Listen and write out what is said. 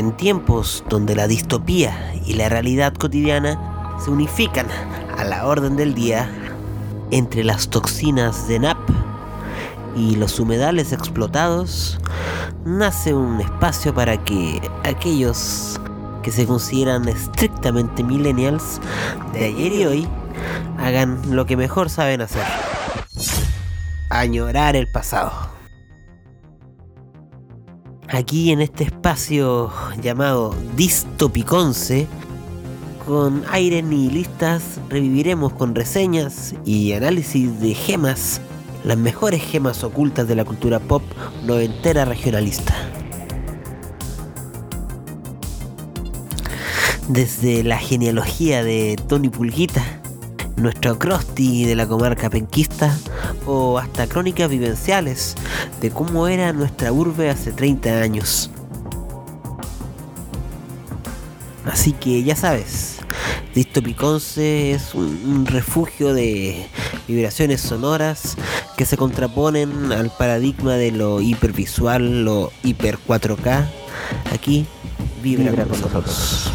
En tiempos donde la distopía y la realidad cotidiana se unifican a la orden del día, entre las toxinas de NAP y los humedales explotados, nace un espacio para que aquellos que se consideran estrictamente millennials de ayer y hoy hagan lo que mejor saben hacer. Añorar el pasado. Aquí en este espacio llamado Distopiconce, con aires nihilistas reviviremos con reseñas y análisis de gemas, las mejores gemas ocultas de la cultura pop noventera regionalista. Desde la genealogía de Tony Pulguita, nuestro Krusty de la comarca penquista, o hasta crónicas vivenciales de cómo era nuestra urbe hace 30 años. Así que ya sabes, Distopiconce es un, un refugio de vibraciones sonoras que se contraponen al paradigma de lo hipervisual, lo hiper 4K. Aquí vibra, Vibra con con nosotros.